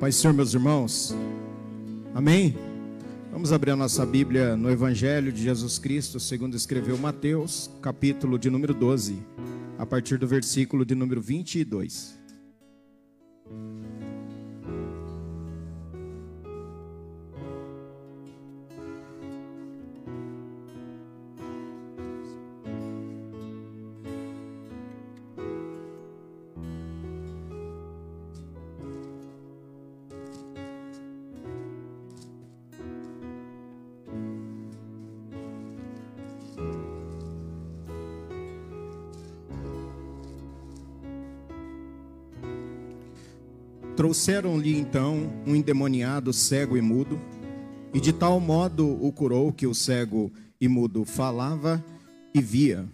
Pai Senhor, meus irmãos. Amém? Vamos abrir a nossa Bíblia no Evangelho de Jesus Cristo, segundo escreveu Mateus, capítulo de número 12, a partir do versículo de número 22. Trouxeram-lhe então um endemoniado cego e mudo, e de tal modo o curou que o cego e mudo falava e via.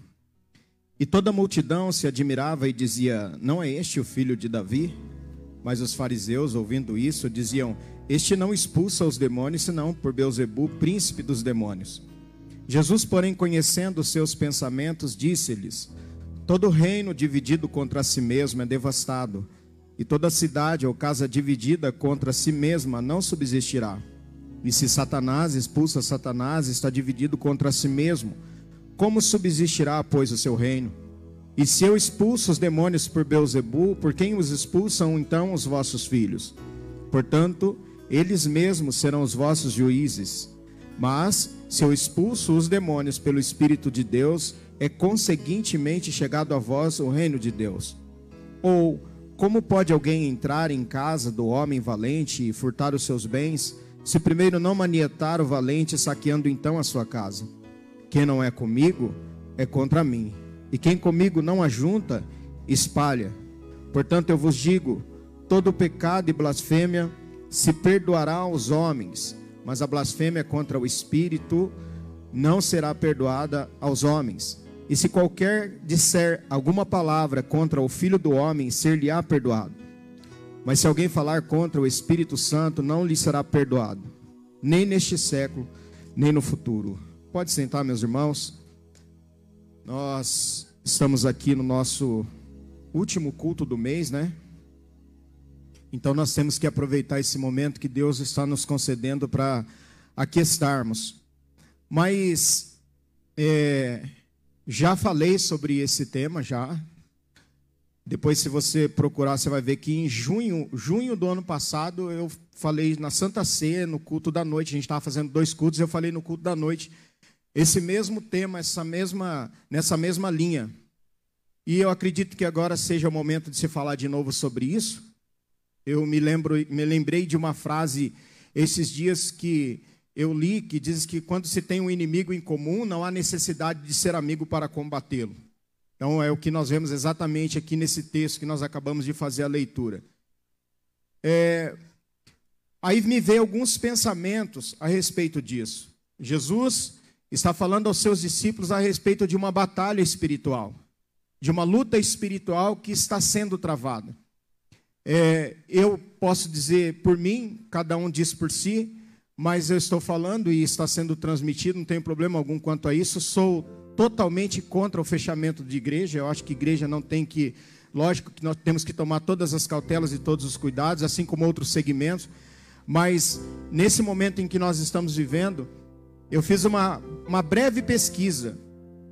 E toda a multidão se admirava e dizia: Não é este o filho de Davi? Mas os fariseus, ouvindo isso, diziam: Este não expulsa os demônios, senão por Beuzebu, príncipe dos demônios. Jesus, porém, conhecendo seus pensamentos, disse-lhes: Todo reino dividido contra si mesmo é devastado e toda cidade ou casa dividida contra si mesma não subsistirá. E se Satanás expulsa Satanás, está dividido contra si mesmo. Como subsistirá, pois, o seu reino? E se eu expulso os demônios por Beuzebu, por quem os expulsam então os vossos filhos? Portanto, eles mesmos serão os vossos juízes. Mas, se eu expulso os demônios pelo Espírito de Deus, é conseguintemente chegado a vós o reino de Deus. Ou, como pode alguém entrar em casa do homem valente e furtar os seus bens, se primeiro não manietar o valente, saqueando então a sua casa? Quem não é comigo é contra mim, e quem comigo não ajunta, espalha. Portanto, eu vos digo: todo pecado e blasfêmia se perdoará aos homens, mas a blasfêmia contra o Espírito não será perdoada aos homens. E se qualquer disser alguma palavra contra o Filho do Homem, ser-lhe-á perdoado. Mas se alguém falar contra o Espírito Santo, não lhe será perdoado, nem neste século, nem no futuro. Pode sentar, meus irmãos. Nós estamos aqui no nosso último culto do mês, né? Então nós temos que aproveitar esse momento que Deus está nos concedendo para aqui estarmos. Mas é, já falei sobre esse tema já. Depois, se você procurar, você vai ver que em junho, junho do ano passado, eu falei na Santa Ceia, no culto da noite. A gente estava fazendo dois cultos, eu falei no culto da noite esse mesmo tema, essa mesma, nessa mesma linha. E eu acredito que agora seja o momento de se falar de novo sobre isso. Eu me lembro, me lembrei de uma frase esses dias que eu li que diz que quando se tem um inimigo em comum, não há necessidade de ser amigo para combatê-lo. Então é o que nós vemos exatamente aqui nesse texto que nós acabamos de fazer a leitura. É, aí me veio alguns pensamentos a respeito disso. Jesus está falando aos seus discípulos a respeito de uma batalha espiritual, de uma luta espiritual que está sendo travada. É, eu posso dizer por mim, cada um diz por si, mas eu estou falando e está sendo transmitido, não tem problema algum quanto a isso. Sou totalmente contra o fechamento de igreja. Eu acho que igreja não tem que, lógico que nós temos que tomar todas as cautelas e todos os cuidados, assim como outros segmentos. Mas nesse momento em que nós estamos vivendo, eu fiz uma, uma breve pesquisa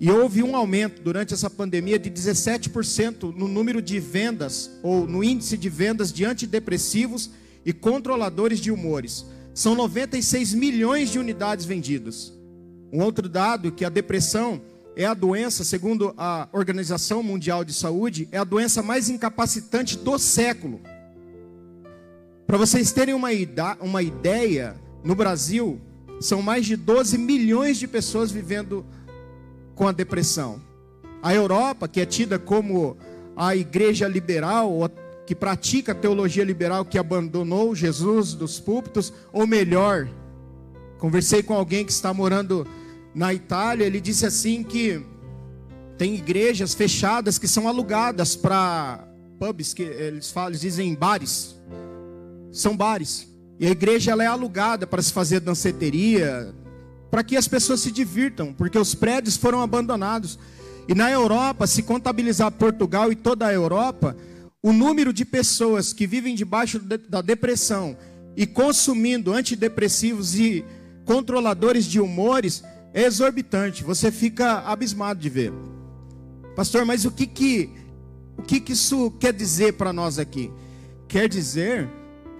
e houve um aumento durante essa pandemia de 17% no número de vendas ou no índice de vendas de antidepressivos e controladores de humores são 96 milhões de unidades vendidas. Um outro dado que a depressão é a doença, segundo a Organização Mundial de Saúde, é a doença mais incapacitante do século. Para vocês terem uma, uma ideia, no Brasil são mais de 12 milhões de pessoas vivendo com a depressão. A Europa, que é tida como a igreja liberal, ou que pratica a teologia liberal que abandonou Jesus dos púlpitos, ou melhor, conversei com alguém que está morando na Itália, ele disse assim que tem igrejas fechadas que são alugadas para pubs que eles falam, eles dizem bares. São bares. E a igreja ela é alugada para se fazer danceteria, para que as pessoas se divirtam, porque os prédios foram abandonados. E na Europa, se contabilizar Portugal e toda a Europa, o número de pessoas que vivem debaixo da depressão e consumindo antidepressivos e controladores de humores é exorbitante. Você fica abismado de ver. Pastor, mas o que que o que, que isso quer dizer para nós aqui? Quer dizer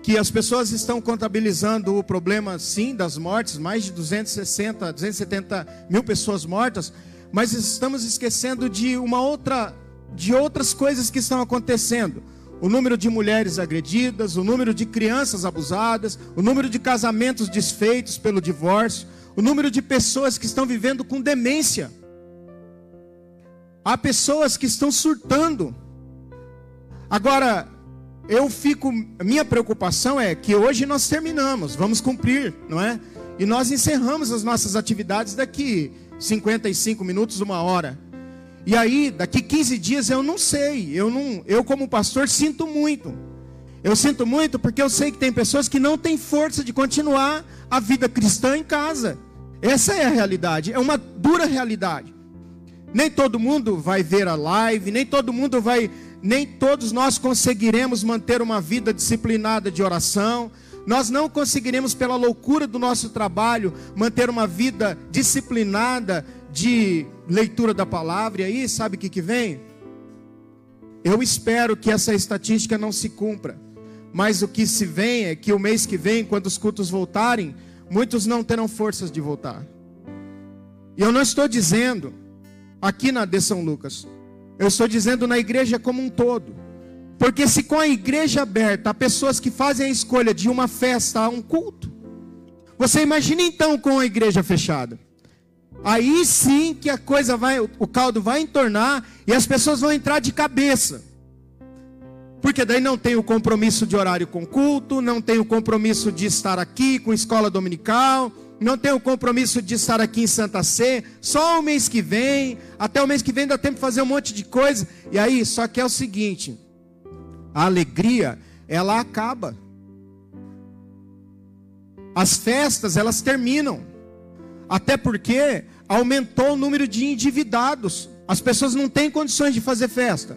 que as pessoas estão contabilizando o problema, sim, das mortes, mais de 260, 270 mil pessoas mortas, mas estamos esquecendo de uma outra, de outras coisas que estão acontecendo. O número de mulheres agredidas, o número de crianças abusadas, o número de casamentos desfeitos pelo divórcio, o número de pessoas que estão vivendo com demência. Há pessoas que estão surtando. Agora, eu fico, minha preocupação é que hoje nós terminamos, vamos cumprir, não é? E nós encerramos as nossas atividades daqui 55 minutos, uma hora. E aí, daqui 15 dias eu não sei, eu não, eu como pastor sinto muito. Eu sinto muito porque eu sei que tem pessoas que não têm força de continuar a vida cristã em casa. Essa é a realidade, é uma dura realidade. Nem todo mundo vai ver a live, nem todo mundo vai nem todos nós conseguiremos manter uma vida disciplinada de oração. Nós não conseguiremos, pela loucura do nosso trabalho, manter uma vida disciplinada de leitura da palavra. E aí, sabe o que, que vem? Eu espero que essa estatística não se cumpra. Mas o que se vem é que o mês que vem, quando os cultos voltarem, muitos não terão forças de voltar. E eu não estou dizendo aqui na de São Lucas eu estou dizendo na igreja como um todo. Porque se com a igreja aberta há pessoas que fazem a escolha de uma festa a um culto, você imagina então com a igreja fechada. Aí sim que a coisa vai, o caldo vai entornar e as pessoas vão entrar de cabeça. Porque daí não tem o compromisso de horário com culto, não tem o compromisso de estar aqui com escola dominical, não tenho compromisso de estar aqui em Santa Sé, só o mês que vem, até o mês que vem dá tempo de fazer um monte de coisa. E aí, só que é o seguinte: a alegria, ela acaba. As festas, elas terminam. Até porque aumentou o número de endividados. As pessoas não têm condições de fazer festa.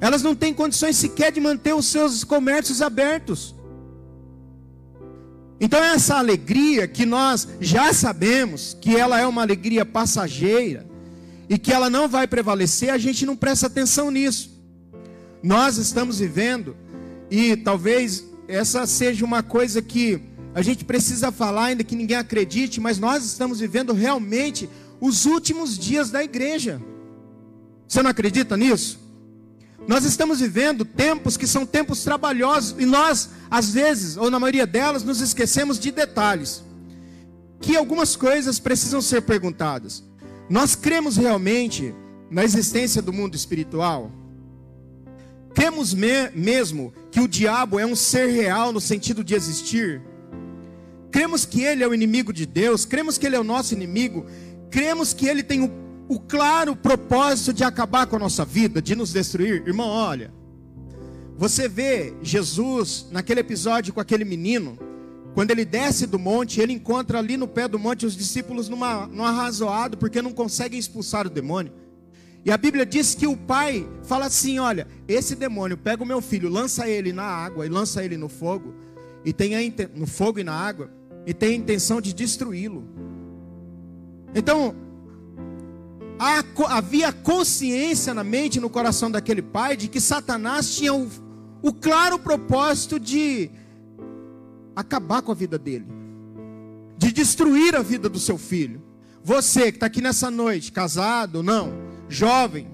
Elas não têm condições sequer de manter os seus comércios abertos. Então, essa alegria que nós já sabemos que ela é uma alegria passageira e que ela não vai prevalecer, a gente não presta atenção nisso. Nós estamos vivendo, e talvez essa seja uma coisa que a gente precisa falar, ainda que ninguém acredite, mas nós estamos vivendo realmente os últimos dias da igreja. Você não acredita nisso? Nós estamos vivendo tempos que são tempos trabalhosos e nós, às vezes, ou na maioria delas, nos esquecemos de detalhes. Que algumas coisas precisam ser perguntadas. Nós cremos realmente na existência do mundo espiritual? Cremos me mesmo que o diabo é um ser real no sentido de existir? Cremos que ele é o inimigo de Deus? Cremos que ele é o nosso inimigo? Cremos que ele tem o o claro propósito de acabar com a nossa vida, de nos destruir. Irmão, olha, você vê Jesus naquele episódio com aquele menino, quando ele desce do monte, ele encontra ali no pé do monte os discípulos numa, num arrazoado, porque não conseguem expulsar o demônio. E a Bíblia diz que o pai fala assim: olha, esse demônio pega o meu filho, lança ele na água e lança ele no fogo, e tem no fogo e na água, e tem a intenção de destruí-lo. Então, havia consciência na mente, no coração daquele pai, de que Satanás tinha o, o claro propósito de acabar com a vida dele, de destruir a vida do seu filho. Você que está aqui nessa noite, casado, não, jovem,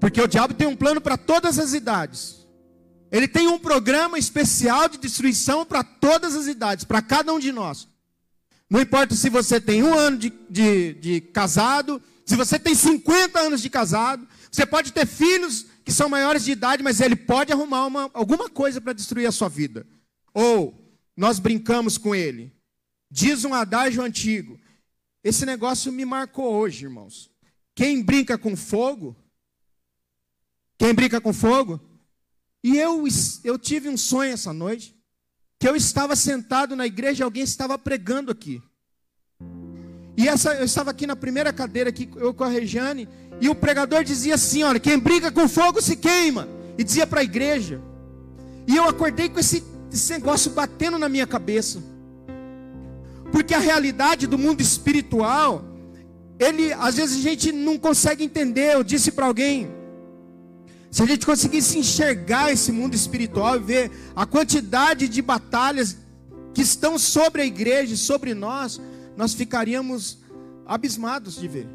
porque o diabo tem um plano para todas as idades. Ele tem um programa especial de destruição para todas as idades, para cada um de nós. Não importa se você tem um ano de, de, de casado, se você tem 50 anos de casado, você pode ter filhos que são maiores de idade, mas ele pode arrumar uma, alguma coisa para destruir a sua vida. Ou nós brincamos com ele. Diz um adágio antigo. Esse negócio me marcou hoje, irmãos. Quem brinca com fogo, quem brinca com fogo, e eu, eu tive um sonho essa noite que eu estava sentado na igreja e alguém estava pregando aqui. E essa, eu estava aqui na primeira cadeira, aqui, eu com a Regiane, E o pregador dizia assim: olha, quem briga com fogo se queima. E dizia para a igreja. E eu acordei com esse, esse negócio batendo na minha cabeça. Porque a realidade do mundo espiritual, ele às vezes a gente não consegue entender. Eu disse para alguém, se a gente conseguisse enxergar esse mundo espiritual e ver a quantidade de batalhas que estão sobre a igreja, sobre nós, nós ficaríamos abismados de ver.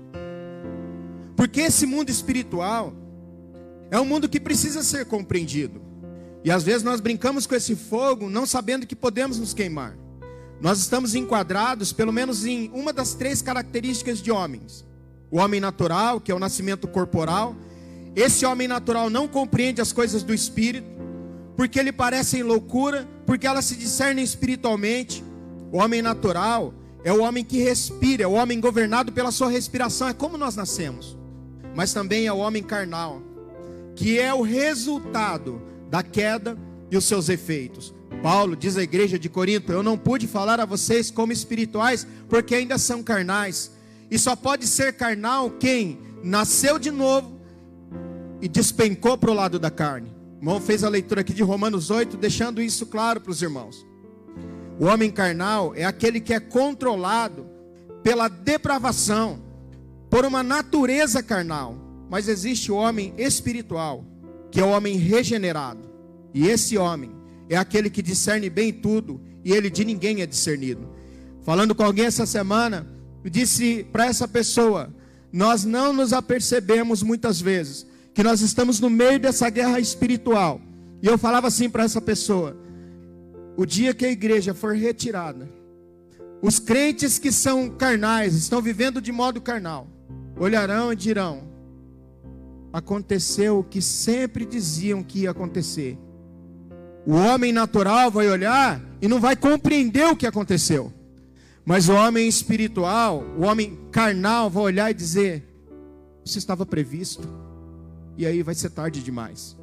Porque esse mundo espiritual é um mundo que precisa ser compreendido. E às vezes nós brincamos com esse fogo, não sabendo que podemos nos queimar. Nós estamos enquadrados, pelo menos em uma das três características de homens: o homem natural, que é o nascimento corporal. Esse homem natural não compreende as coisas do espírito, porque lhe parecem loucura, porque elas se discernem espiritualmente. O homem natural é o homem que respira, é o homem governado pela sua respiração, é como nós nascemos. Mas também é o homem carnal, que é o resultado da queda e os seus efeitos. Paulo diz à igreja de Corinto: Eu não pude falar a vocês como espirituais, porque ainda são carnais. E só pode ser carnal quem nasceu de novo e despencou para o lado da carne. O irmão fez a leitura aqui de Romanos 8, deixando isso claro para os irmãos. O homem carnal é aquele que é controlado pela depravação, por uma natureza carnal. Mas existe o homem espiritual, que é o homem regenerado. E esse homem é aquele que discerne bem tudo e ele de ninguém é discernido. Falando com alguém essa semana, eu disse para essa pessoa: nós não nos apercebemos muitas vezes que nós estamos no meio dessa guerra espiritual. E eu falava assim para essa pessoa: o dia que a igreja for retirada, os crentes que são carnais, estão vivendo de modo carnal, olharão e dirão: aconteceu o que sempre diziam que ia acontecer. O homem natural vai olhar e não vai compreender o que aconteceu. Mas o homem espiritual, o homem carnal, vai olhar e dizer: Isso estava previsto. E aí vai ser tarde demais.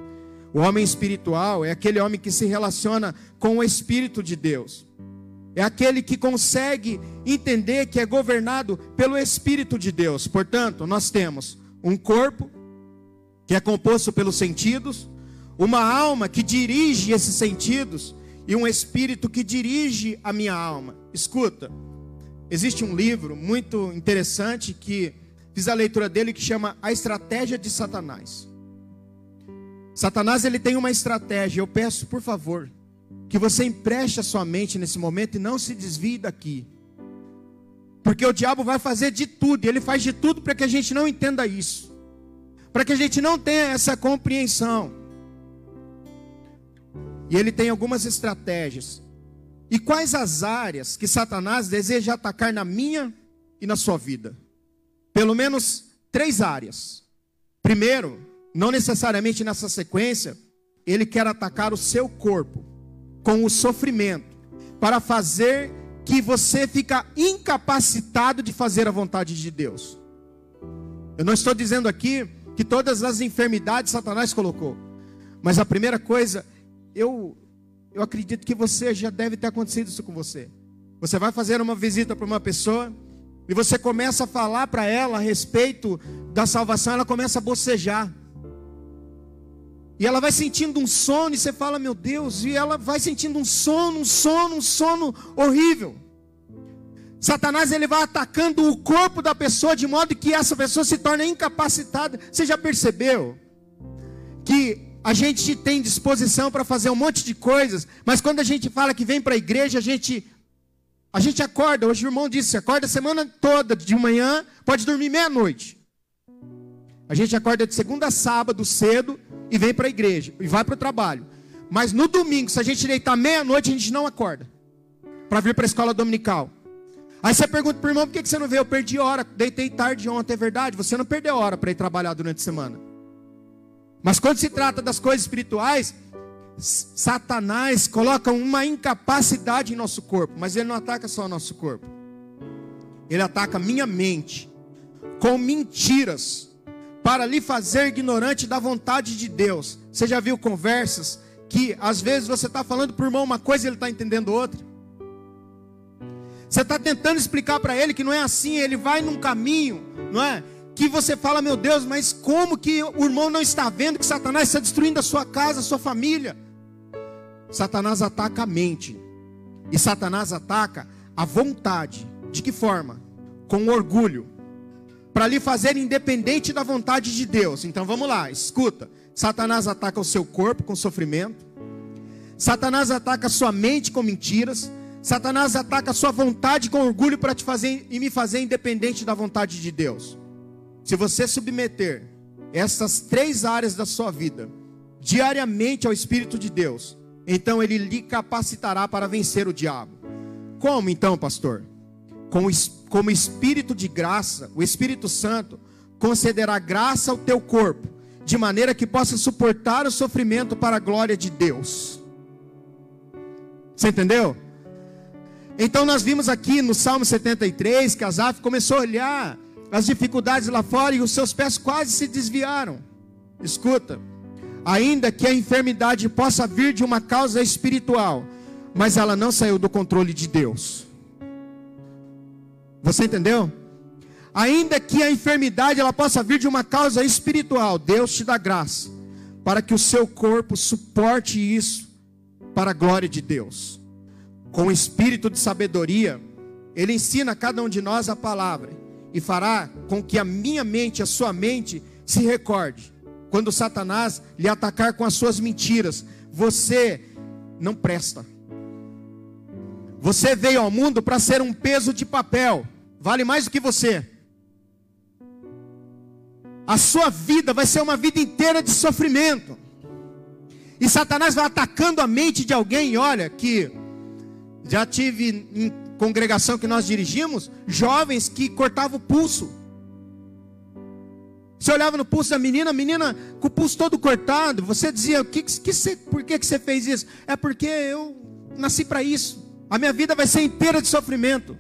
O homem espiritual é aquele homem que se relaciona com o Espírito de Deus. É aquele que consegue entender que é governado pelo Espírito de Deus. Portanto, nós temos um corpo que é composto pelos sentidos, uma alma que dirige esses sentidos e um espírito que dirige a minha alma. Escuta, existe um livro muito interessante que fiz a leitura dele que chama A Estratégia de Satanás. Satanás ele tem uma estratégia. Eu peço, por favor, que você empreste a sua mente nesse momento e não se desvie daqui. Porque o diabo vai fazer de tudo, e ele faz de tudo para que a gente não entenda isso para que a gente não tenha essa compreensão. E ele tem algumas estratégias. E quais as áreas que Satanás deseja atacar na minha e na sua vida? Pelo menos três áreas. Primeiro, não necessariamente nessa sequência, ele quer atacar o seu corpo com o sofrimento, para fazer que você fica incapacitado de fazer a vontade de Deus. Eu não estou dizendo aqui que todas as enfermidades Satanás colocou. Mas a primeira coisa, eu eu acredito que você já deve ter acontecido isso com você. Você vai fazer uma visita para uma pessoa e você começa a falar para ela a respeito da salvação, ela começa a bocejar. E ela vai sentindo um sono e você fala, meu Deus, e ela vai sentindo um sono, um sono, um sono horrível. Satanás ele vai atacando o corpo da pessoa de modo que essa pessoa se torna incapacitada. Você já percebeu que a gente tem disposição para fazer um monte de coisas, mas quando a gente fala que vem para a igreja, a gente a gente acorda. Hoje o irmão disse, acorda a semana toda de manhã, pode dormir meia-noite. A gente acorda de segunda a sábado cedo e vem para a igreja e vai para o trabalho. Mas no domingo, se a gente deitar meia-noite, a gente não acorda para vir para a escola dominical. Aí você pergunta para o irmão, por que você não veio? Eu perdi hora, deitei tarde ontem, é verdade? Você não perdeu hora para ir trabalhar durante a semana. Mas quando se trata das coisas espirituais, Satanás coloca uma incapacidade em nosso corpo, mas ele não ataca só o nosso corpo. Ele ataca minha mente com mentiras para lhe fazer ignorante da vontade de Deus. Você já viu conversas que às vezes você está falando para o irmão uma coisa e ele está entendendo outra? Você está tentando explicar para ele que não é assim, ele vai num caminho, não é? que você fala, meu Deus, mas como que o irmão não está vendo que Satanás está destruindo a sua casa, a sua família? Satanás ataca a mente. E Satanás ataca a vontade. De que forma? Com orgulho. Para lhe fazer independente da vontade de Deus. Então vamos lá, escuta. Satanás ataca o seu corpo com sofrimento. Satanás ataca a sua mente com mentiras. Satanás ataca a sua vontade com orgulho para te fazer e me fazer independente da vontade de Deus. Se você submeter essas três áreas da sua vida diariamente ao Espírito de Deus, então ele lhe capacitará para vencer o diabo. Como então, pastor? Com, como Espírito de graça, o Espírito Santo concederá graça ao teu corpo, de maneira que possa suportar o sofrimento para a glória de Deus. Você entendeu? Então nós vimos aqui no Salmo 73 que Asaf começou a olhar as dificuldades lá fora e os seus pés quase se desviaram. Escuta, ainda que a enfermidade possa vir de uma causa espiritual, mas ela não saiu do controle de Deus. Você entendeu? Ainda que a enfermidade ela possa vir de uma causa espiritual, Deus te dá graça para que o seu corpo suporte isso para a glória de Deus. Com o espírito de sabedoria, ele ensina a cada um de nós a palavra e fará com que a minha mente, a sua mente, se recorde. Quando Satanás lhe atacar com as suas mentiras, você não presta. Você veio ao mundo para ser um peso de papel, vale mais do que você. A sua vida vai ser uma vida inteira de sofrimento. E Satanás vai atacando a mente de alguém, olha, que já tive em congregação que nós dirigimos, jovens que cortavam o pulso. Você olhava no pulso da menina, a menina com o pulso todo cortado. Você dizia: que, que você, Por que, que você fez isso? É porque eu nasci para isso. A minha vida vai ser inteira de sofrimento.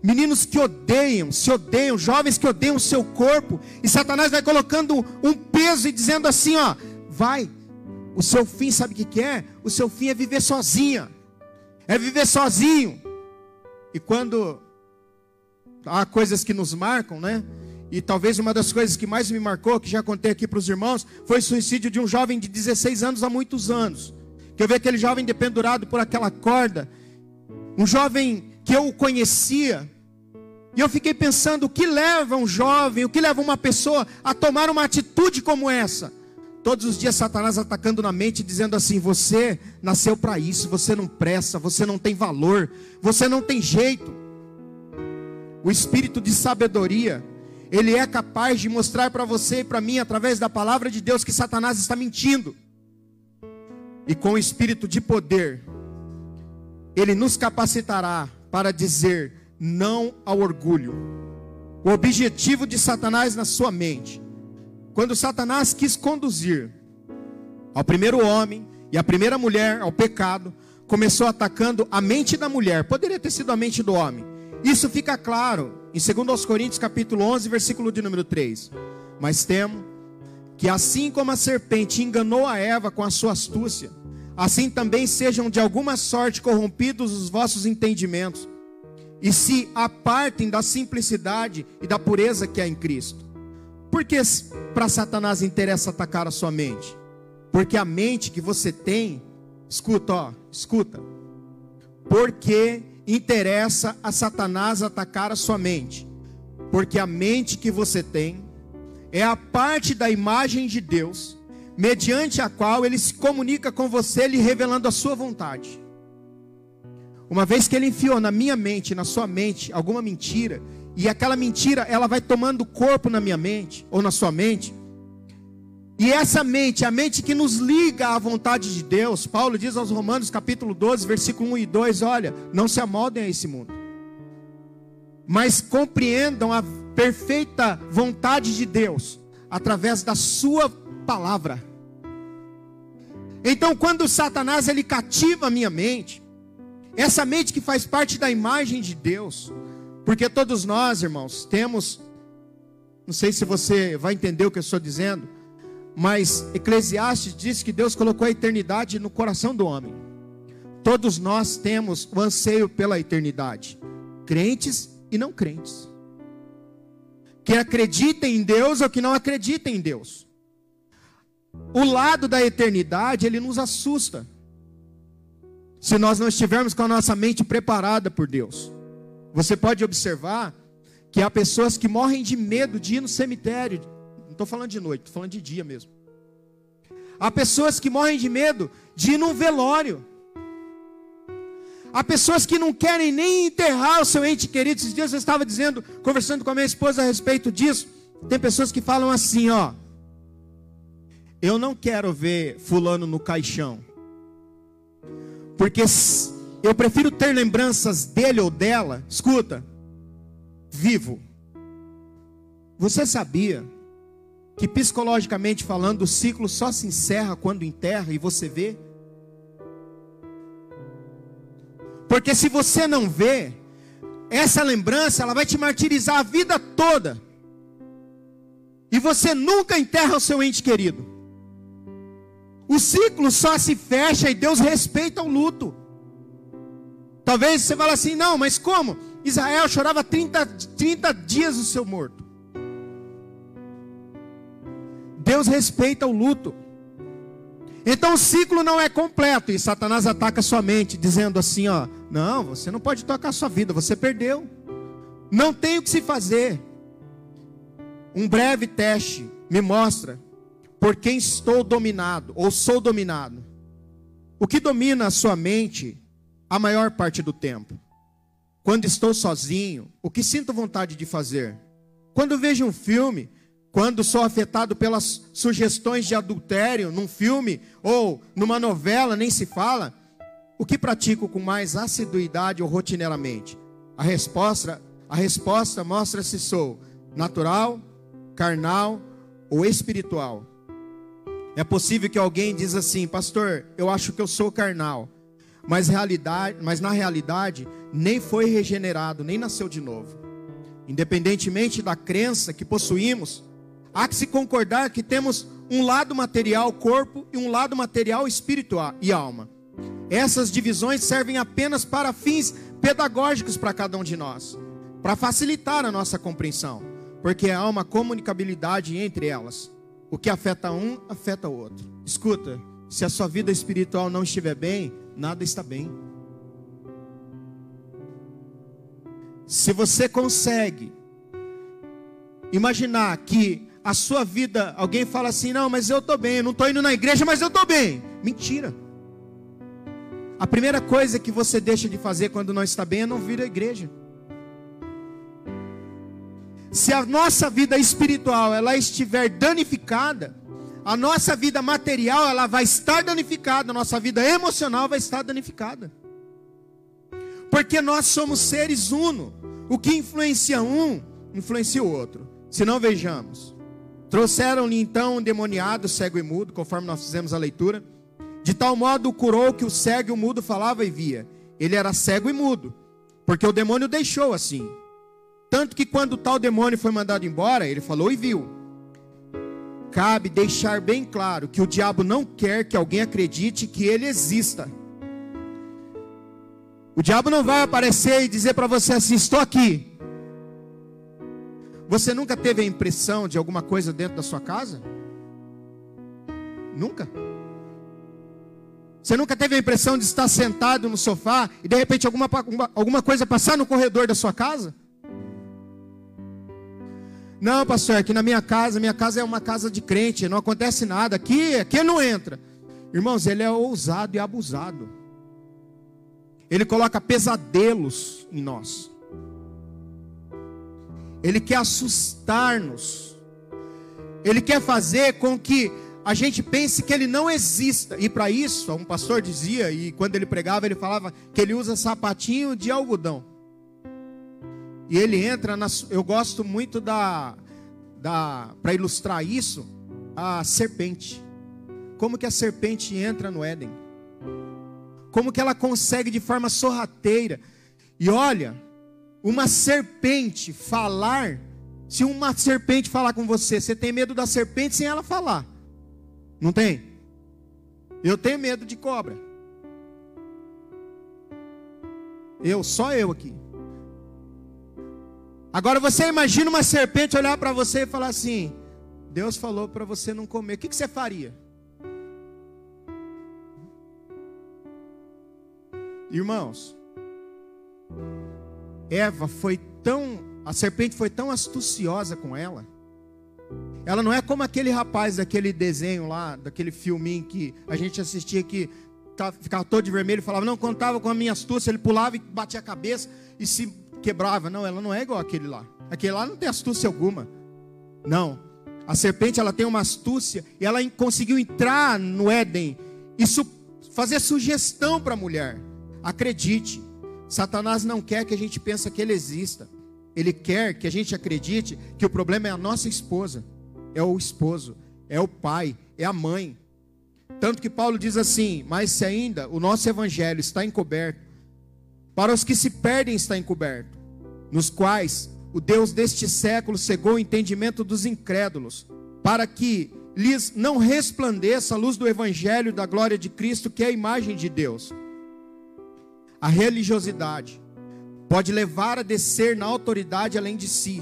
Meninos que odeiam, se odeiam, jovens que odeiam o seu corpo, e Satanás vai colocando um peso e dizendo assim: ó, vai, o seu fim, sabe o que, que é? O seu fim é viver sozinha, é viver sozinho. E quando há coisas que nos marcam, né? E talvez uma das coisas que mais me marcou, que já contei aqui para os irmãos, foi o suicídio de um jovem de 16 anos há muitos anos. Que eu vi aquele jovem dependurado por aquela corda. Um jovem que eu conhecia. E eu fiquei pensando: o que leva um jovem, o que leva uma pessoa a tomar uma atitude como essa? Todos os dias Satanás atacando na mente, dizendo assim: você nasceu para isso, você não presta, você não tem valor, você não tem jeito. O espírito de sabedoria, ele é capaz de mostrar para você e para mim, através da palavra de Deus, que Satanás está mentindo. E com o espírito de poder, ele nos capacitará para dizer não ao orgulho. O objetivo de Satanás na sua mente quando Satanás quis conduzir ao primeiro homem e à primeira mulher ao pecado, começou atacando a mente da mulher. Poderia ter sido a mente do homem. Isso fica claro em 2 Coríntios capítulo 11, versículo de número 3. Mas temo que assim como a serpente enganou a Eva com a sua astúcia, assim também sejam de alguma sorte corrompidos os vossos entendimentos, e se apartem da simplicidade e da pureza que há em Cristo. Por que para Satanás interessa atacar a sua mente? Porque a mente que você tem, escuta, ó, escuta. Porque interessa a Satanás atacar a sua mente? Porque a mente que você tem é a parte da imagem de Deus, mediante a qual ele se comunica com você, lhe revelando a sua vontade. Uma vez que ele enfiou na minha mente, na sua mente, alguma mentira, e aquela mentira, ela vai tomando corpo na minha mente, ou na sua mente. E essa mente, a mente que nos liga à vontade de Deus, Paulo diz aos Romanos, capítulo 12, versículo 1 e 2: olha, não se amoldem a esse mundo, mas compreendam a perfeita vontade de Deus, através da Sua palavra. Então, quando Satanás ele cativa a minha mente, essa mente que faz parte da imagem de Deus, porque todos nós, irmãos, temos, não sei se você vai entender o que eu estou dizendo, mas Eclesiastes diz que Deus colocou a eternidade no coração do homem. Todos nós temos o anseio pela eternidade, crentes e não crentes. que acreditem em Deus ou que não acreditem em Deus. O lado da eternidade, ele nos assusta. Se nós não estivermos com a nossa mente preparada por Deus. Você pode observar que há pessoas que morrem de medo de ir no cemitério. Não estou falando de noite, estou falando de dia mesmo. Há pessoas que morrem de medo de ir num velório. Há pessoas que não querem nem enterrar o seu ente querido. Esses dias eu estava dizendo, conversando com a minha esposa a respeito disso. Tem pessoas que falam assim, ó. Eu não quero ver fulano no caixão. Porque eu prefiro ter lembranças dele ou dela, escuta, vivo. Você sabia que psicologicamente falando o ciclo só se encerra quando enterra e você vê? Porque se você não vê, essa lembrança ela vai te martirizar a vida toda. E você nunca enterra o seu ente querido. O ciclo só se fecha e Deus respeita o luto. Talvez você fale assim, não, mas como? Israel chorava 30, 30 dias o seu morto. Deus respeita o luto. Então o ciclo não é completo e Satanás ataca sua mente, dizendo assim: ó, não, você não pode tocar sua vida, você perdeu. Não tem o que se fazer. Um breve teste me mostra por quem estou dominado ou sou dominado. O que domina a sua mente a maior parte do tempo? Quando estou sozinho, o que sinto vontade de fazer? Quando vejo um filme, quando sou afetado pelas sugestões de adultério num filme ou numa novela, nem se fala, o que pratico com mais assiduidade ou rotineiramente? A resposta, a resposta mostra se sou natural, carnal ou espiritual. É possível que alguém diz assim, pastor, eu acho que eu sou carnal, mas realidade, mas na realidade nem foi regenerado, nem nasceu de novo. Independentemente da crença que possuímos, Há que se concordar que temos um lado material, corpo, e um lado material, espiritual e alma. Essas divisões servem apenas para fins pedagógicos para cada um de nós, para facilitar a nossa compreensão, porque há uma comunicabilidade entre elas. O que afeta um, afeta o outro. Escuta, se a sua vida espiritual não estiver bem, nada está bem. Se você consegue imaginar que a sua vida, alguém fala assim: não, mas eu estou bem, eu não estou indo na igreja, mas eu estou bem. Mentira. A primeira coisa que você deixa de fazer quando não está bem é não vir à igreja. Se a nossa vida espiritual ela estiver danificada, a nossa vida material ela vai estar danificada, a nossa vida emocional vai estar danificada. Porque nós somos seres uno. O que influencia um, influencia o outro. Se não vejamos, Trouxeram-lhe então um demoniado, cego e mudo, conforme nós fizemos a leitura. De tal modo curou que o cego e o mudo falava e via. Ele era cego e mudo, porque o demônio deixou assim. Tanto que quando tal demônio foi mandado embora, ele falou e viu. Cabe deixar bem claro que o diabo não quer que alguém acredite que ele exista. O diabo não vai aparecer e dizer para você assim: estou aqui. Você nunca teve a impressão de alguma coisa dentro da sua casa? Nunca? Você nunca teve a impressão de estar sentado no sofá e de repente alguma, alguma coisa passar no corredor da sua casa? Não, pastor, aqui na minha casa, minha casa é uma casa de crente, não acontece nada. Aqui, aqui não entra. Irmãos, ele é ousado e abusado. Ele coloca pesadelos em nós. Ele quer assustar-nos. Ele quer fazer com que a gente pense que ele não exista. E para isso, um pastor dizia, e quando ele pregava, ele falava que ele usa sapatinho de algodão. E ele entra na. Eu gosto muito da. da para ilustrar isso, a serpente. Como que a serpente entra no Éden? Como que ela consegue de forma sorrateira? E olha, uma serpente falar, se uma serpente falar com você, você tem medo da serpente sem ela falar? Não tem? Eu tenho medo de cobra. Eu, só eu aqui. Agora você imagina uma serpente olhar para você e falar assim: Deus falou para você não comer. O que, que você faria? Irmãos, Eva foi tão, a serpente foi tão astuciosa com ela. Ela não é como aquele rapaz daquele desenho lá, daquele filminho que a gente assistia que ficava todo de vermelho e falava, não, contava com a minha astúcia, ele pulava e batia a cabeça e se quebrava. Não, ela não é igual aquele lá. Aquele lá não tem astúcia alguma. Não. A serpente ela tem uma astúcia e ela conseguiu entrar no Éden e fazer sugestão para a mulher. Acredite, Satanás não quer que a gente pense que ele exista. Ele quer que a gente acredite que o problema é a nossa esposa, é o esposo, é o pai, é a mãe. Tanto que Paulo diz assim: Mas se ainda o nosso evangelho está encoberto, para os que se perdem está encoberto, nos quais o Deus deste século cegou o entendimento dos incrédulos, para que lhes não resplandeça a luz do evangelho da glória de Cristo, que é a imagem de Deus. A religiosidade pode levar a descer na autoridade além de si,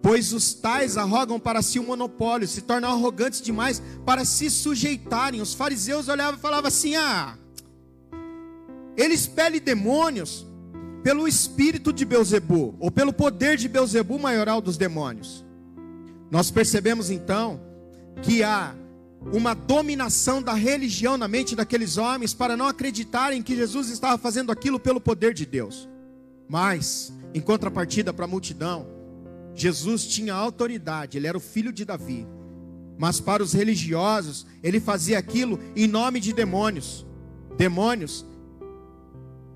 pois os tais arrogam para si o um monopólio, se tornam arrogantes demais para se sujeitarem. Os fariseus olhavam e falavam assim: ah, ele expele demônios pelo espírito de Beuzebu, ou pelo poder de Beuzebu, maioral dos demônios. Nós percebemos então que há uma dominação da religião na mente daqueles homens para não acreditarem que Jesus estava fazendo aquilo pelo poder de Deus. Mas, em contrapartida para a multidão, Jesus tinha autoridade, ele era o filho de Davi. Mas para os religiosos, ele fazia aquilo em nome de demônios. Demônios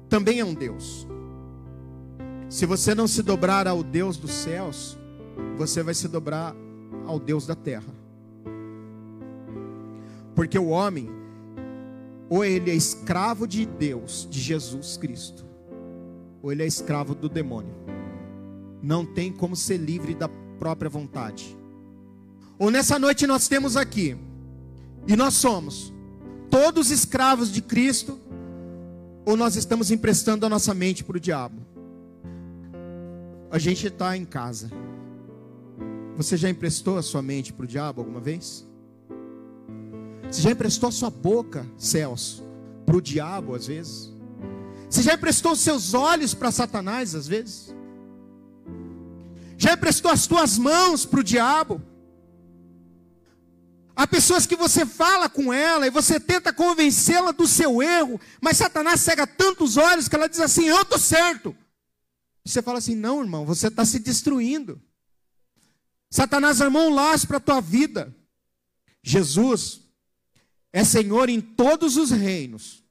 também é um Deus. Se você não se dobrar ao Deus dos céus, você vai se dobrar ao Deus da terra. Porque o homem, ou ele é escravo de Deus, de Jesus Cristo, ou ele é escravo do demônio. Não tem como ser livre da própria vontade. Ou nessa noite nós temos aqui, e nós somos todos escravos de Cristo, ou nós estamos emprestando a nossa mente para o diabo. A gente está em casa. Você já emprestou a sua mente para o diabo alguma vez? Você já emprestou a sua boca, Celso, para o diabo às vezes? Você já emprestou os seus olhos para Satanás às vezes? Já emprestou as tuas mãos para o diabo? Há pessoas que você fala com ela e você tenta convencê-la do seu erro, mas Satanás cega tantos olhos que ela diz assim: Eu estou certo. E você fala assim: Não, irmão, você está se destruindo. Satanás armou um laço para a tua vida. Jesus é Senhor em todos os reinos: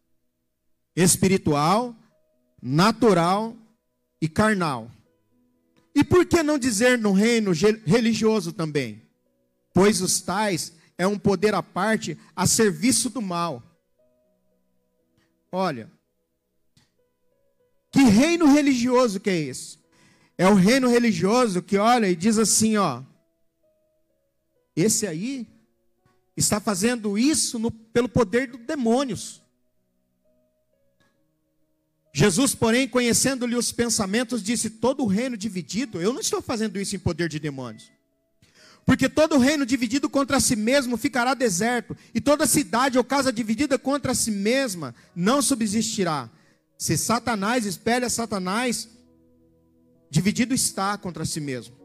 espiritual, natural e carnal. E por que não dizer no reino religioso também? Pois os tais é um poder à parte a serviço do mal. Olha, que reino religioso que é esse? É o reino religioso que olha e diz assim, ó, esse aí está fazendo isso no, pelo poder dos demônios. Jesus, porém, conhecendo-lhe os pensamentos, disse: Todo reino dividido, eu não estou fazendo isso em poder de demônios. Porque todo reino dividido contra si mesmo ficará deserto, e toda cidade ou casa dividida contra si mesma não subsistirá. Se Satanás espelha Satanás, dividido está contra si mesmo,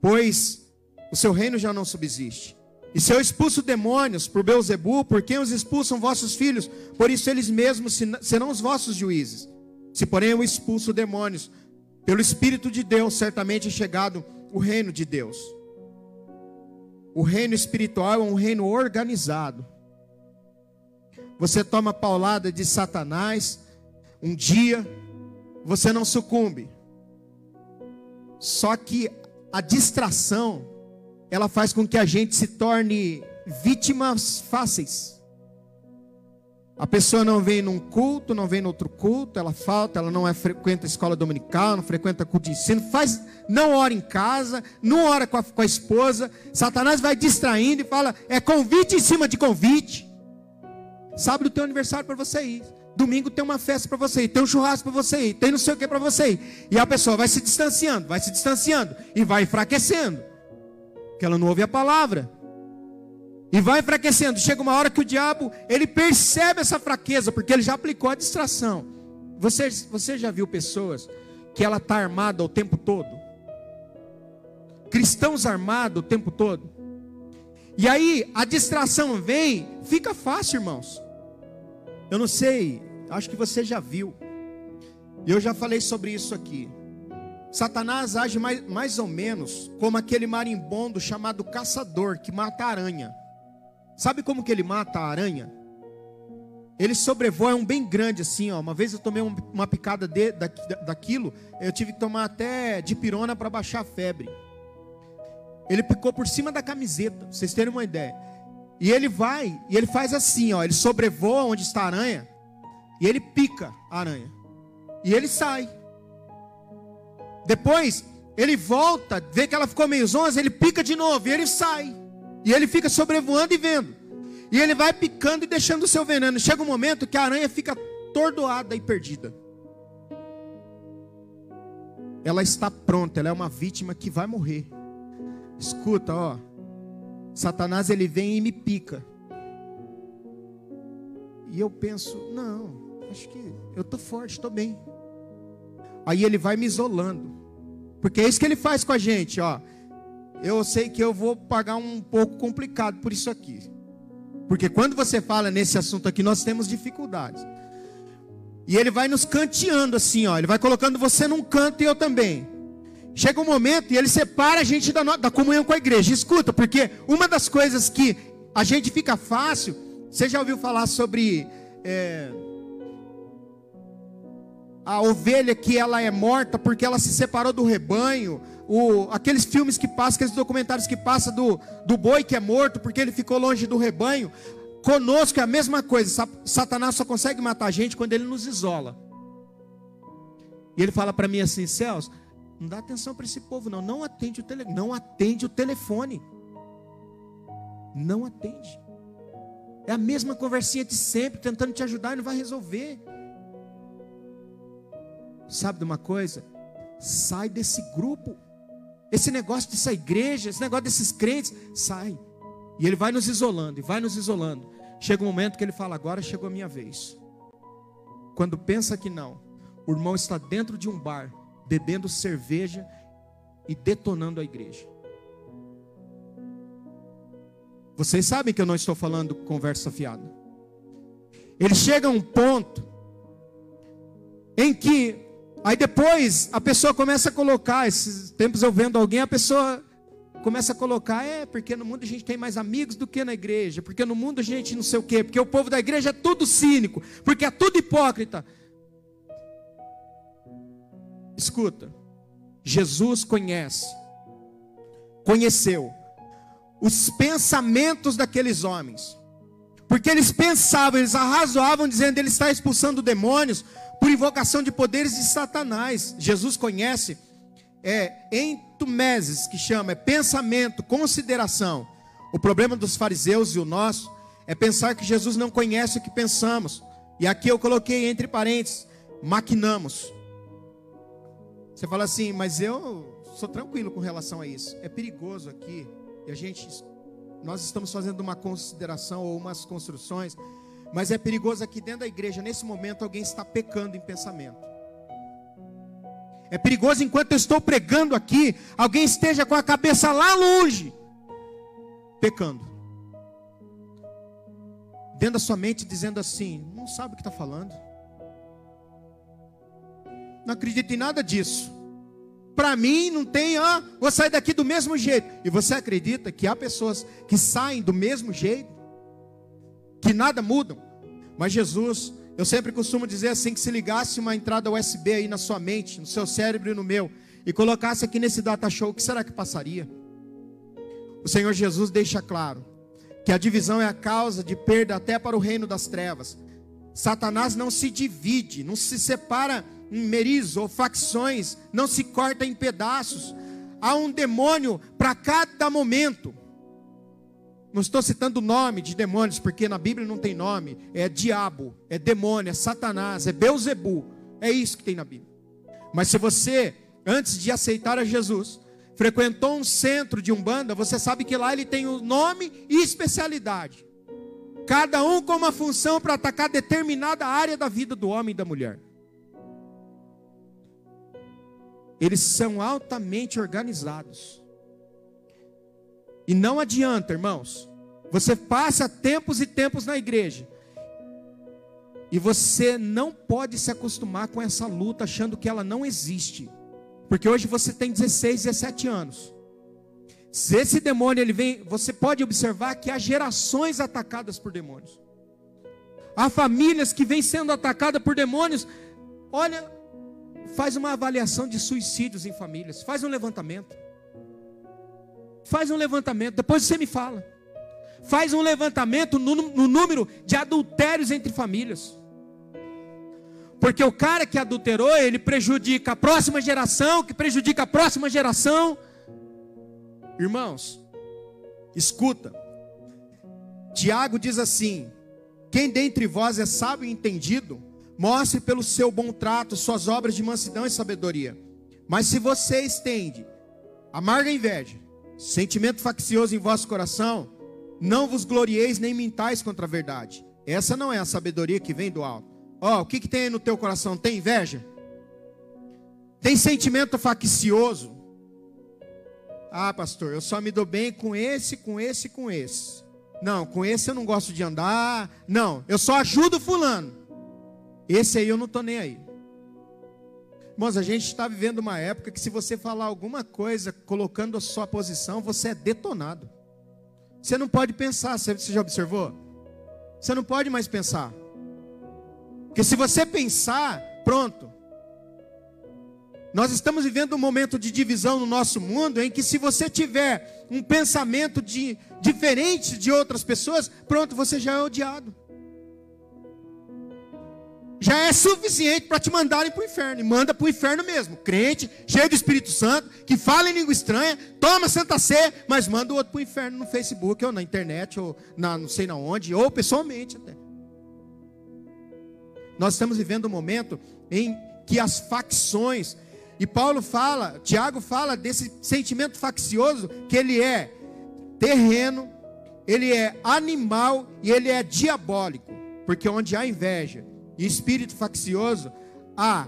pois o seu reino já não subsiste. E se eu expulso demônios por Beuzebu, por quem os expulsam vossos filhos? Por isso eles mesmos serão os vossos juízes. Se porém eu expulso demônios, pelo Espírito de Deus, certamente é chegado o reino de Deus. O reino espiritual é um reino organizado. Você toma paulada de Satanás, um dia você não sucumbe. Só que a distração ela faz com que a gente se torne vítimas fáceis. A pessoa não vem num culto, não vem no outro culto, ela falta, ela não é, frequenta a escola dominical, não frequenta culto de ensino, faz, não ora em casa, não ora com a, com a esposa. Satanás vai distraindo e fala: é convite em cima de convite. Sabe do teu aniversário para você ir. Domingo tem uma festa para você ir, tem um churrasco para você ir, tem não sei o que para você ir. E a pessoa vai se distanciando, vai se distanciando e vai enfraquecendo. Porque ela não ouve a palavra. E vai enfraquecendo. Chega uma hora que o diabo, ele percebe essa fraqueza, porque ele já aplicou a distração. Você, você já viu pessoas que ela está armada o tempo todo? Cristãos armados o tempo todo? E aí a distração vem, fica fácil, irmãos. Eu não sei, acho que você já viu. Eu já falei sobre isso aqui. Satanás age mais, mais ou menos como aquele marimbondo chamado caçador que mata a aranha. Sabe como que ele mata a aranha? Ele sobrevoa um bem grande assim, ó. Uma vez eu tomei uma picada de, da, daquilo, eu tive que tomar até de pirona para baixar a febre. Ele picou por cima da camiseta, pra vocês terem uma ideia. E ele vai, e ele faz assim, ó, ele sobrevoa onde está a aranha, e ele pica a aranha. E ele sai. Depois, ele volta, vê que ela ficou meio zonza, ele pica de novo, e ele sai. E ele fica sobrevoando e vendo. E ele vai picando e deixando o seu veneno. Chega um momento que a aranha fica tordoada e perdida. Ela está pronta, ela é uma vítima que vai morrer. Escuta, ó. Satanás ele vem e me pica. E eu penso, não, acho que eu estou forte, estou bem. Aí ele vai me isolando. Porque é isso que ele faz com a gente, ó. Eu sei que eu vou pagar um pouco complicado por isso aqui. Porque quando você fala nesse assunto aqui, nós temos dificuldades. E ele vai nos canteando assim, ó. Ele vai colocando você num canto e eu também. Chega um momento e ele separa a gente da, da comunhão com a igreja. Escuta, porque uma das coisas que a gente fica fácil, você já ouviu falar sobre é, a ovelha que ela é morta porque ela se separou do rebanho, o, aqueles filmes que passam, aqueles documentários que passam do, do boi que é morto porque ele ficou longe do rebanho. Conosco é a mesma coisa. Satanás só consegue matar a gente quando ele nos isola. E ele fala para mim assim, Celso, não dá atenção para esse povo, não. Não atende o telefone. Não atende o telefone. Não atende. É a mesma conversinha de sempre, tentando te ajudar e não vai resolver. Sabe de uma coisa? Sai desse grupo. Esse negócio dessa igreja, esse negócio desses crentes, sai. E ele vai nos isolando, e vai nos isolando. Chega um momento que ele fala: agora chegou a minha vez. Quando pensa que não, o irmão está dentro de um bar, bebendo cerveja e detonando a igreja. Vocês sabem que eu não estou falando conversa fiada. Ele chega a um ponto em que aí depois a pessoa começa a colocar, esses tempos eu vendo alguém, a pessoa começa a colocar, é, porque no mundo a gente tem mais amigos do que na igreja, porque no mundo a gente não sei o quê, porque o povo da igreja é tudo cínico, porque é tudo hipócrita. Escuta, Jesus conhece, conheceu os pensamentos daqueles homens, porque eles pensavam, eles arrazoavam dizendo ele está expulsando demônios por invocação de poderes de Satanás. Jesus conhece é entumeses que chama, é pensamento, consideração. O problema dos fariseus e o nosso é pensar que Jesus não conhece o que pensamos. E aqui eu coloquei entre parênteses, maquinamos. Você fala assim, mas eu sou tranquilo com relação a isso. É perigoso aqui. E a gente, nós estamos fazendo uma consideração ou umas construções. Mas é perigoso aqui dentro da igreja, nesse momento, alguém está pecando em pensamento. É perigoso enquanto eu estou pregando aqui, alguém esteja com a cabeça lá longe, pecando. Dentro da sua mente dizendo assim: não sabe o que está falando não acredito em nada disso. Para mim não tem, ah, vou sair daqui do mesmo jeito. E você acredita que há pessoas que saem do mesmo jeito? Que nada mudam? Mas Jesus, eu sempre costumo dizer assim: que se ligasse uma entrada USB aí na sua mente, no seu cérebro e no meu, e colocasse aqui nesse data show, o que será que passaria? O Senhor Jesus deixa claro que a divisão é a causa de perda até para o reino das trevas. Satanás não se divide, não se separa meris ou facções, não se corta em pedaços. Há um demônio para cada momento. Não estou citando o nome de demônios, porque na Bíblia não tem nome. É diabo, é demônio, é Satanás, é Beuzebu. É isso que tem na Bíblia. Mas se você, antes de aceitar a Jesus, frequentou um centro de umbanda, você sabe que lá ele tem o nome e especialidade. Cada um com uma função para atacar determinada área da vida do homem e da mulher. Eles são altamente organizados. E não adianta, irmãos. Você passa tempos e tempos na igreja. E você não pode se acostumar com essa luta achando que ela não existe. Porque hoje você tem 16, 17 anos. Se esse demônio ele vem, você pode observar que há gerações atacadas por demônios. Há famílias que vêm sendo atacadas por demônios. Olha, Faz uma avaliação de suicídios em famílias. Faz um levantamento. Faz um levantamento. Depois você me fala. Faz um levantamento no, no número de adultérios entre famílias. Porque o cara que adulterou, ele prejudica a próxima geração, que prejudica a próxima geração. Irmãos, escuta. Tiago diz assim: Quem dentre vós é sábio e entendido, Mostre pelo seu bom trato suas obras de mansidão e sabedoria. Mas se você estende amarga inveja, sentimento faccioso em vosso coração, não vos glorieis nem mintais contra a verdade. Essa não é a sabedoria que vem do alto. Ó, oh, o que, que tem aí no teu coração? Tem inveja? Tem sentimento faccioso? Ah, pastor, eu só me dou bem com esse, com esse, com esse. Não, com esse eu não gosto de andar. Não, eu só ajudo fulano. Esse aí eu não estou nem aí. Irmãos, a gente está vivendo uma época que se você falar alguma coisa colocando a sua posição, você é detonado. Você não pode pensar, você já observou? Você não pode mais pensar. Porque se você pensar, pronto. Nós estamos vivendo um momento de divisão no nosso mundo em que se você tiver um pensamento de, diferente de outras pessoas, pronto, você já é odiado já é suficiente para te mandarem para o inferno. E manda para o inferno mesmo. Crente, cheio do Espírito Santo, que fala em língua estranha, toma Santa Sé, mas manda o outro para o inferno no Facebook, ou na internet, ou na não sei na onde, ou pessoalmente até. Nós estamos vivendo um momento em que as facções, e Paulo fala, Tiago fala desse sentimento faccioso, que ele é terreno, ele é animal e ele é diabólico. Porque onde há inveja, e espírito faccioso, há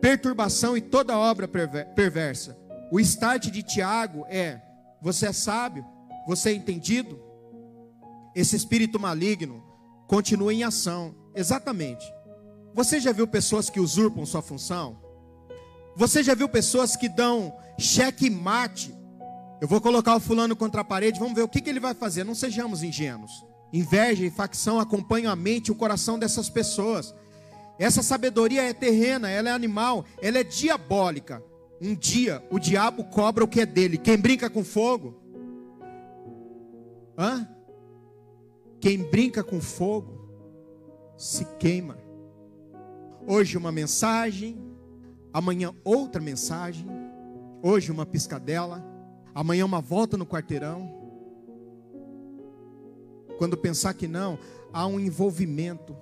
perturbação e toda obra perversa. O start de Tiago é: você é sábio, você é entendido. Esse espírito maligno continua em ação. Exatamente. Você já viu pessoas que usurpam sua função? Você já viu pessoas que dão cheque mate? Eu vou colocar o fulano contra a parede, vamos ver o que, que ele vai fazer. Não sejamos ingênuos. Inveja e facção acompanham a mente e o coração dessas pessoas. Essa sabedoria é terrena, ela é animal, ela é diabólica. Um dia o diabo cobra o que é dele. Quem brinca com fogo? Hã? Quem brinca com fogo se queima. Hoje uma mensagem, amanhã outra mensagem, hoje uma piscadela, amanhã uma volta no quarteirão. Quando pensar que não, há um envolvimento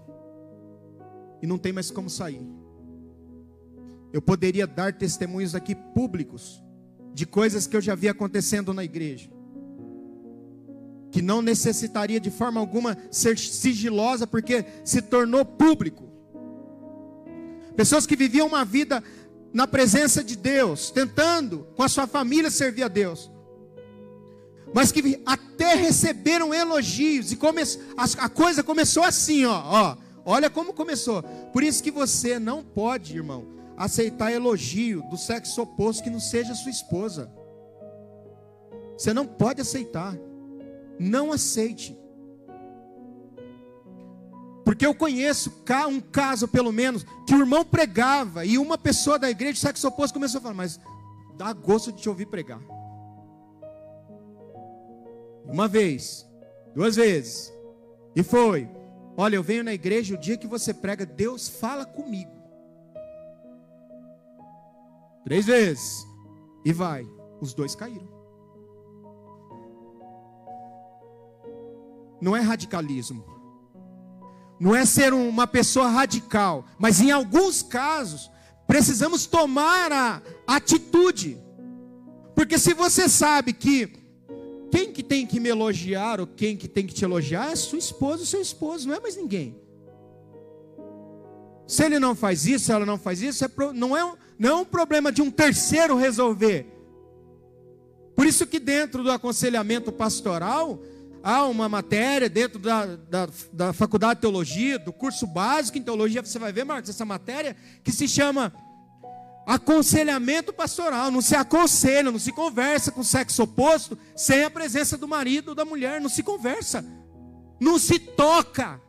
e não tem mais como sair. Eu poderia dar testemunhos aqui públicos de coisas que eu já vi acontecendo na igreja, que não necessitaria de forma alguma ser sigilosa, porque se tornou público. Pessoas que viviam uma vida na presença de Deus, tentando com a sua família servir a Deus, mas que até receberam elogios e come, a, a coisa começou assim, ó, ó Olha como começou. Por isso que você não pode, irmão, aceitar elogio do sexo oposto que não seja sua esposa. Você não pode aceitar. Não aceite. Porque eu conheço um caso, pelo menos, que o irmão pregava e uma pessoa da igreja de sexo oposto começou a falar, mas dá gosto de te ouvir pregar. Uma vez, duas vezes, e foi. Olha, eu venho na igreja, o dia que você prega, Deus fala comigo. Três vezes. E vai. Os dois caíram. não é radicalismo. Não é ser uma pessoa radical, mas em alguns casos precisamos tomar a atitude. Porque se você sabe que quem que tem que me elogiar ou quem que tem que te elogiar é sua esposa ou seu esposo, não é mais ninguém. Se ele não faz isso, ela não faz isso, é não, é, não é um problema de um terceiro resolver. Por isso que dentro do aconselhamento pastoral, há uma matéria dentro da, da, da faculdade de teologia, do curso básico em teologia, você vai ver, Marcos, essa matéria que se chama aconselhamento pastoral. Não se aconselha, não se conversa com o sexo oposto sem a presença do marido ou da mulher. Não se conversa, não se toca.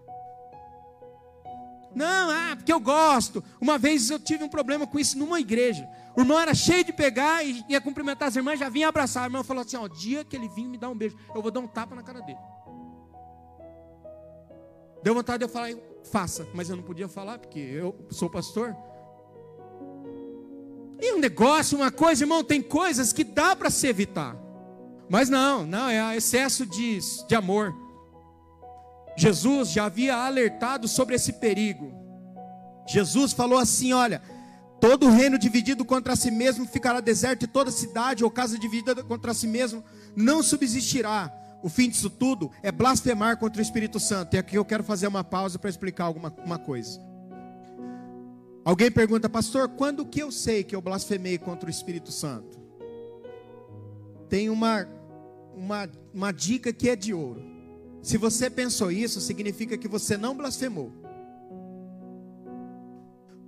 Não, ah, porque eu gosto. Uma vez eu tive um problema com isso numa igreja. O irmão era cheio de pegar e ia cumprimentar as irmãs, já vinha abraçar. A irmã falou assim: ó, dia que ele vir me dar um beijo, eu vou dar um tapa na cara dele. Deu vontade de eu falar, faça, mas eu não podia falar porque eu sou pastor. E um negócio, uma coisa, irmão, tem coisas que dá para se evitar. Mas não, não, é excesso de, de amor. Jesus já havia alertado sobre esse perigo. Jesus falou assim: olha, todo reino dividido contra si mesmo ficará deserto, e toda cidade ou casa dividida contra si mesmo não subsistirá. O fim disso tudo é blasfemar contra o Espírito Santo. E aqui eu quero fazer uma pausa para explicar alguma uma coisa. Alguém pergunta, pastor, quando que eu sei que eu blasfemei contra o Espírito Santo? Tem uma, uma, uma dica que é de ouro. Se você pensou isso, significa que você não blasfemou.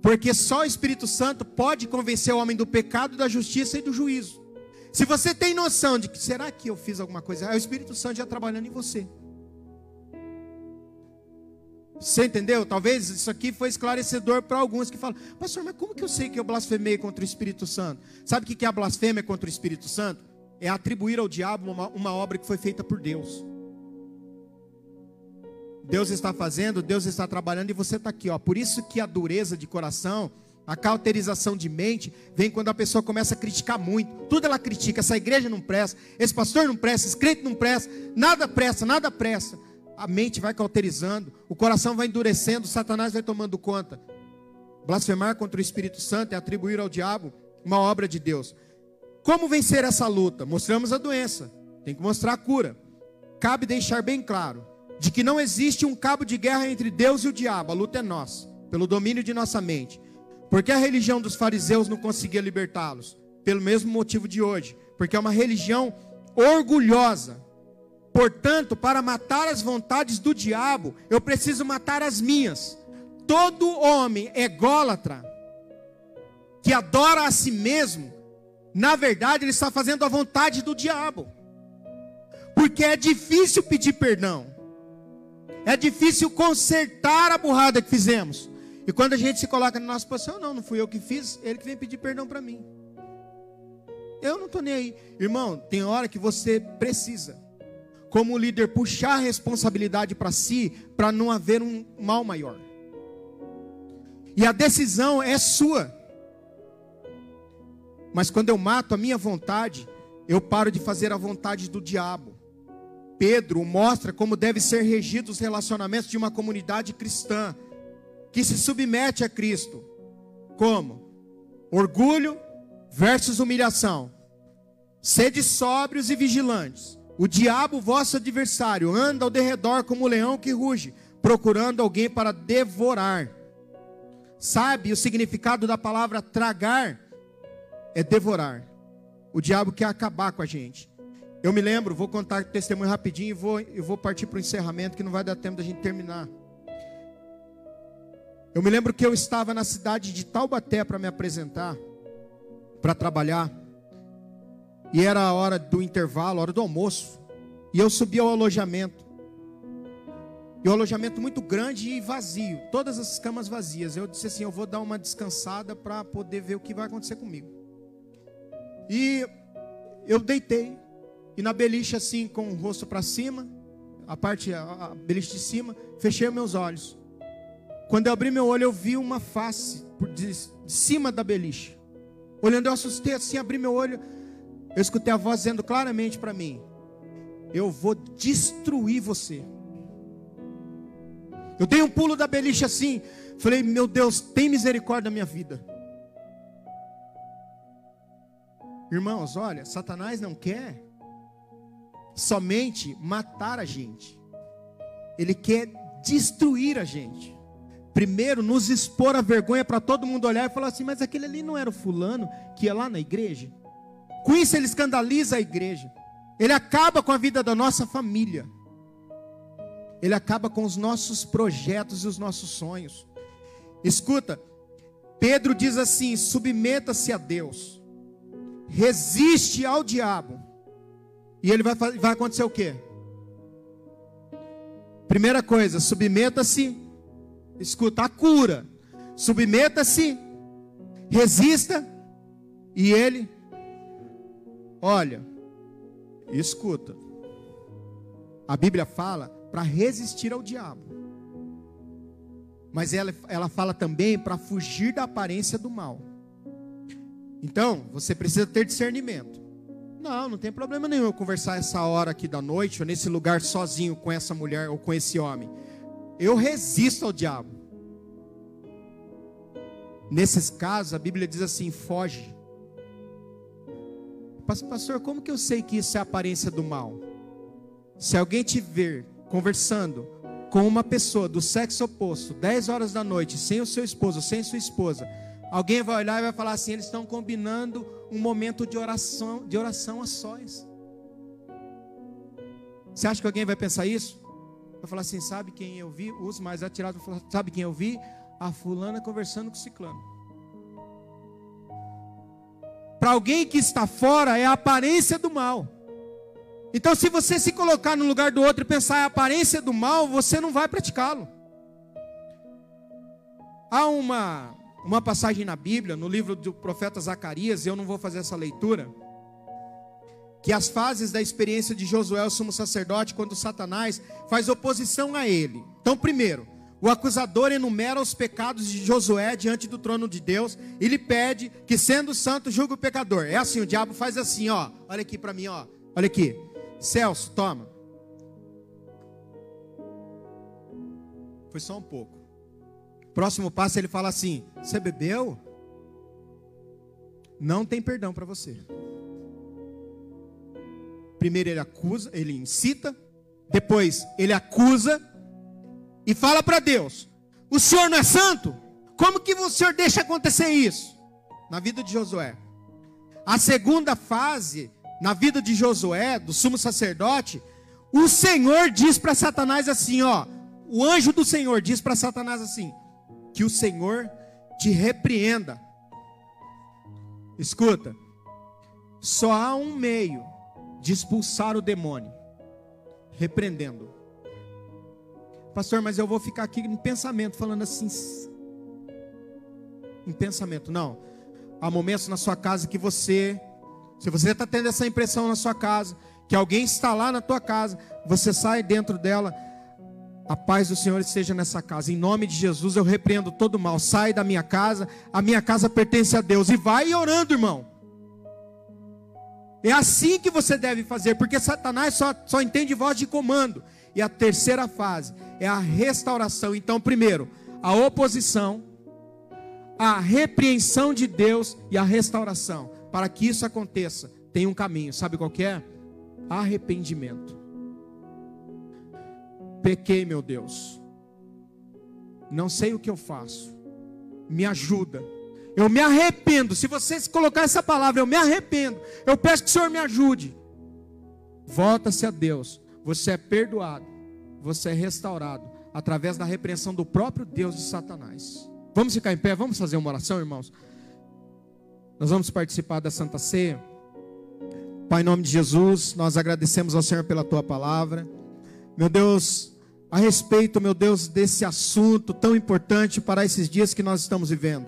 Porque só o Espírito Santo pode convencer o homem do pecado, da justiça e do juízo. Se você tem noção de que será que eu fiz alguma coisa, é o Espírito Santo já trabalhando em você. Você entendeu? Talvez isso aqui foi esclarecedor para alguns que falam, pastor, mas como que eu sei que eu blasfemei contra o Espírito Santo? Sabe o que é a blasfêmia contra o Espírito Santo? É atribuir ao diabo uma, uma obra que foi feita por Deus. Deus está fazendo, Deus está trabalhando e você está aqui, ó. Por isso que a dureza de coração, a cauterização de mente, vem quando a pessoa começa a criticar muito. Tudo ela critica. Essa igreja não presta, esse pastor não presta, esse crente não presta, nada presta, nada presta. A mente vai cauterizando, o coração vai endurecendo, Satanás vai tomando conta. Blasfemar contra o Espírito Santo é atribuir ao diabo uma obra de Deus. Como vencer essa luta? Mostramos a doença, tem que mostrar a cura. Cabe deixar bem claro de que não existe um cabo de guerra entre Deus e o diabo, a luta é nossa, pelo domínio de nossa mente. Porque a religião dos fariseus não conseguia libertá-los? Pelo mesmo motivo de hoje, porque é uma religião orgulhosa. Portanto, para matar as vontades do diabo, eu preciso matar as minhas. Todo homem ególatra que adora a si mesmo, na verdade, ele está fazendo a vontade do diabo. Porque é difícil pedir perdão. É difícil consertar a burrada que fizemos. E quando a gente se coloca na nossa posição, não, não fui eu que fiz, ele que vem pedir perdão para mim. Eu não estou nem aí. Irmão, tem hora que você precisa, como líder, puxar a responsabilidade para si, para não haver um mal maior. E a decisão é sua. Mas quando eu mato a minha vontade, eu paro de fazer a vontade do diabo. Pedro mostra como deve ser regidos os relacionamentos de uma comunidade cristã que se submete a Cristo. Como? Orgulho versus humilhação. Sede sóbrios e vigilantes. O diabo, vosso adversário, anda ao derredor como o leão que ruge, procurando alguém para devorar. Sabe o significado da palavra tragar? É devorar. O diabo quer acabar com a gente. Eu me lembro, vou contar testemunho rapidinho e vou, eu vou partir para o encerramento, que não vai dar tempo da gente terminar. Eu me lembro que eu estava na cidade de Taubaté para me apresentar, para trabalhar. E era a hora do intervalo, a hora do almoço. E eu subi ao alojamento. E o alojamento muito grande e vazio, todas as camas vazias. Eu disse assim: eu vou dar uma descansada para poder ver o que vai acontecer comigo. E eu deitei, e na beliche assim, com o rosto para cima, a parte, a, beliche de cima, fechei meus olhos. Quando eu abri meu olho, eu vi uma face de, de cima da beliche. Olhando, eu assustei assim, abri meu olho. Eu escutei a voz dizendo claramente para mim: Eu vou destruir você. Eu dei um pulo da beliche assim. Falei, meu Deus, tem misericórdia da minha vida. Irmãos, olha, Satanás não quer somente matar a gente. Ele quer destruir a gente. Primeiro, nos expor a vergonha para todo mundo olhar e falar assim: mas aquele ali não era o fulano que ia lá na igreja? Com isso, ele escandaliza a igreja. Ele acaba com a vida da nossa família. Ele acaba com os nossos projetos e os nossos sonhos. Escuta, Pedro diz assim: submeta-se a Deus, resiste ao diabo, e ele vai, vai acontecer o quê? Primeira coisa, submeta-se, escuta, a cura, submeta-se, resista, e ele, olha, escuta, a Bíblia fala para resistir ao diabo. Mas ela, ela fala também para fugir da aparência do mal. Então, você precisa ter discernimento. Não, não tem problema nenhum eu conversar essa hora aqui da noite, ou nesse lugar sozinho com essa mulher ou com esse homem. Eu resisto ao diabo. Nesses casos, a Bíblia diz assim: foge. Pastor, como que eu sei que isso é aparência do mal? Se alguém te ver conversando com uma pessoa do sexo oposto, 10 horas da noite, sem o seu esposo, sem sua esposa, alguém vai olhar e vai falar assim: eles estão combinando um momento de oração, de oração a sós. Você acha que alguém vai pensar isso? Vai falar assim: sabe quem eu vi? Os mais atirados falar: sabe quem eu vi? A fulana conversando com o ciclano. Para alguém que está fora é a aparência do mal. Então, se você se colocar no lugar do outro e pensar a aparência do mal, você não vai praticá-lo. Há uma, uma passagem na Bíblia, no livro do profeta Zacarias, eu não vou fazer essa leitura, que as fases da experiência de Josué, o sumo sacerdote, quando Satanás faz oposição a ele. Então, primeiro, o acusador enumera os pecados de Josué diante do trono de Deus e lhe pede que, sendo santo, julgue o pecador. É assim, o diabo faz assim, ó. Olha aqui para mim, ó. Olha aqui. Celso, toma. Foi só um pouco. Próximo passo ele fala assim: Você bebeu? Não tem perdão para você. Primeiro ele acusa, ele incita, depois ele acusa e fala para Deus: O Senhor não é santo? Como que o Senhor deixa acontecer isso? Na vida de Josué. A segunda fase na vida de Josué, do sumo sacerdote, o Senhor diz para Satanás assim, ó, o anjo do Senhor diz para Satanás assim: que o Senhor te repreenda. Escuta, só há um meio de expulsar o demônio, repreendendo. Pastor, mas eu vou ficar aqui em pensamento, falando assim. Em pensamento, não. Há momentos na sua casa que você se você está tendo essa impressão na sua casa, que alguém está lá na tua casa, você sai dentro dela, a paz do Senhor esteja nessa casa. Em nome de Jesus eu repreendo todo mal. Sai da minha casa, a minha casa pertence a Deus. E vai orando, irmão. É assim que você deve fazer, porque Satanás só, só entende voz de comando. E a terceira fase é a restauração. Então, primeiro, a oposição, a repreensão de Deus e a restauração. Para que isso aconteça, tem um caminho. Sabe qual é? Arrependimento. Pequei, meu Deus. Não sei o que eu faço. Me ajuda. Eu me arrependo. Se você colocar essa palavra, eu me arrependo. Eu peço que o Senhor me ajude. Volta-se a Deus. Você é perdoado. Você é restaurado através da repreensão do próprio Deus de Satanás. Vamos ficar em pé, vamos fazer uma oração, irmãos. Nós vamos participar da Santa Ceia. Pai, em nome de Jesus, nós agradecemos ao Senhor pela tua palavra. Meu Deus, a respeito, meu Deus, desse assunto tão importante para esses dias que nós estamos vivendo.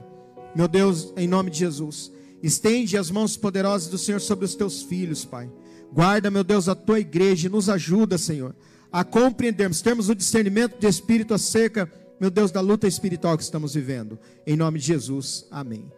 Meu Deus, em nome de Jesus, estende as mãos poderosas do Senhor sobre os teus filhos, Pai. Guarda, meu Deus, a tua igreja e nos ajuda, Senhor, a compreendermos, termos o discernimento de espírito acerca, meu Deus, da luta espiritual que estamos vivendo. Em nome de Jesus, amém.